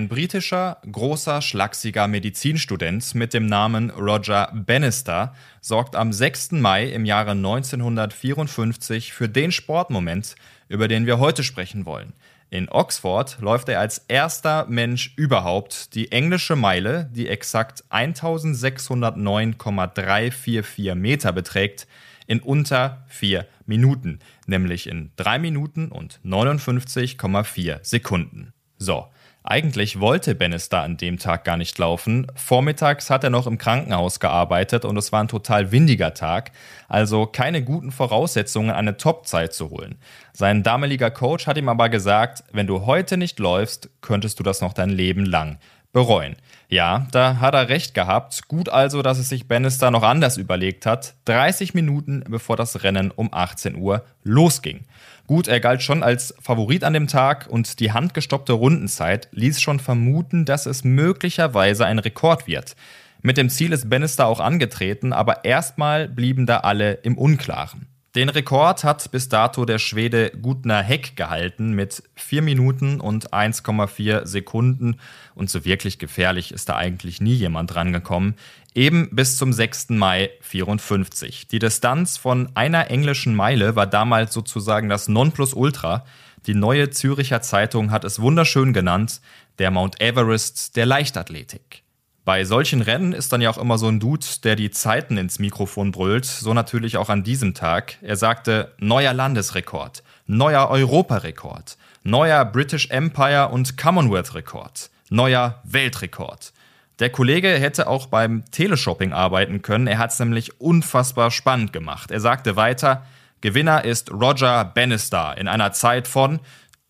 britischer, großer, schlachsiger Medizinstudent mit dem Namen Roger Bannister sorgt am 6. Mai im Jahre 1954 für den Sportmoment, über den wir heute sprechen wollen. In Oxford läuft er als erster Mensch überhaupt die englische Meile, die exakt 1609,344 Meter beträgt, in unter vier Minuten, nämlich in drei Minuten und 59,4 Sekunden. So, eigentlich wollte Bannister an dem Tag gar nicht laufen. Vormittags hat er noch im Krankenhaus gearbeitet und es war ein total windiger Tag, also keine guten Voraussetzungen, eine Topzeit zu holen. Sein damaliger Coach hat ihm aber gesagt, wenn du heute nicht läufst, könntest du das noch dein Leben lang bereuen. Ja, da hat er recht gehabt. Gut also, dass es sich Bannister noch anders überlegt hat. 30 Minuten bevor das Rennen um 18 Uhr losging. Gut, er galt schon als Favorit an dem Tag und die handgestoppte Rundenzeit ließ schon vermuten, dass es möglicherweise ein Rekord wird. Mit dem Ziel ist Bannister auch angetreten, aber erstmal blieben da alle im Unklaren. Den Rekord hat bis dato der Schwede Gutner Heck gehalten mit 4 Minuten und 1,4 Sekunden und so wirklich gefährlich ist da eigentlich nie jemand rangekommen. Eben bis zum 6. Mai 54. Die Distanz von einer englischen Meile war damals sozusagen das Nonplusultra. Die neue Züricher Zeitung hat es wunderschön genannt, der Mount Everest der Leichtathletik. Bei solchen Rennen ist dann ja auch immer so ein Dude, der die Zeiten ins Mikrofon brüllt, so natürlich auch an diesem Tag. Er sagte, neuer Landesrekord, neuer Europarekord, neuer British Empire und Commonwealth Rekord, neuer Weltrekord. Der Kollege hätte auch beim Teleshopping arbeiten können, er hat es nämlich unfassbar spannend gemacht. Er sagte weiter, Gewinner ist Roger Bannister in einer Zeit von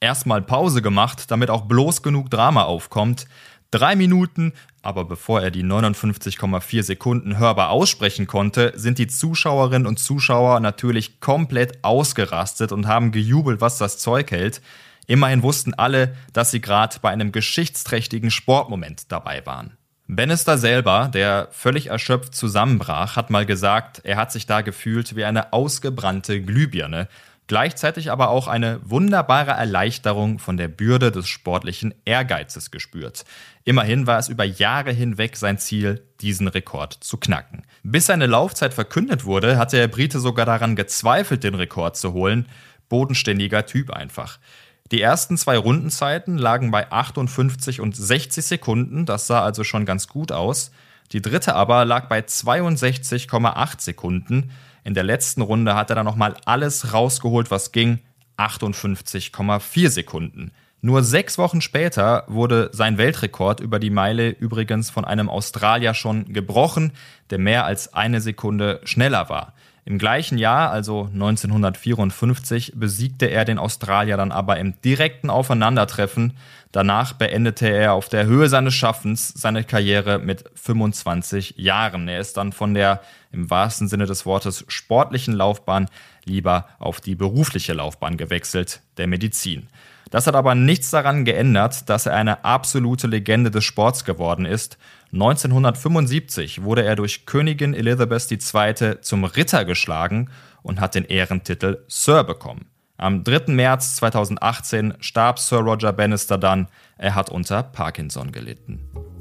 erstmal Pause gemacht, damit auch bloß genug Drama aufkommt. Drei Minuten, aber bevor er die 59,4 Sekunden hörbar aussprechen konnte, sind die Zuschauerinnen und Zuschauer natürlich komplett ausgerastet und haben gejubelt, was das Zeug hält. Immerhin wussten alle, dass sie gerade bei einem geschichtsträchtigen Sportmoment dabei waren. Bannister selber, der völlig erschöpft zusammenbrach, hat mal gesagt, er hat sich da gefühlt wie eine ausgebrannte Glühbirne gleichzeitig aber auch eine wunderbare Erleichterung von der Bürde des sportlichen Ehrgeizes gespürt. Immerhin war es über Jahre hinweg sein Ziel, diesen Rekord zu knacken. Bis seine Laufzeit verkündet wurde, hatte der Brite sogar daran gezweifelt, den Rekord zu holen. Bodenständiger Typ einfach. Die ersten zwei Rundenzeiten lagen bei 58 und 60 Sekunden, das sah also schon ganz gut aus. Die dritte aber lag bei 62,8 Sekunden. In der letzten Runde hat er dann nochmal alles rausgeholt, was ging. 58,4 Sekunden. Nur sechs Wochen später wurde sein Weltrekord über die Meile übrigens von einem Australier schon gebrochen, der mehr als eine Sekunde schneller war. Im gleichen Jahr, also 1954, besiegte er den Australier dann aber im direkten Aufeinandertreffen. Danach beendete er auf der Höhe seines Schaffens seine Karriere mit 25 Jahren. Er ist dann von der im wahrsten Sinne des Wortes sportlichen Laufbahn lieber auf die berufliche Laufbahn gewechselt, der Medizin. Das hat aber nichts daran geändert, dass er eine absolute Legende des Sports geworden ist. 1975 wurde er durch Königin Elizabeth II. zum Ritter geschlagen und hat den Ehrentitel Sir bekommen. Am 3. März 2018 starb Sir Roger Bannister dann. Er hat unter Parkinson gelitten.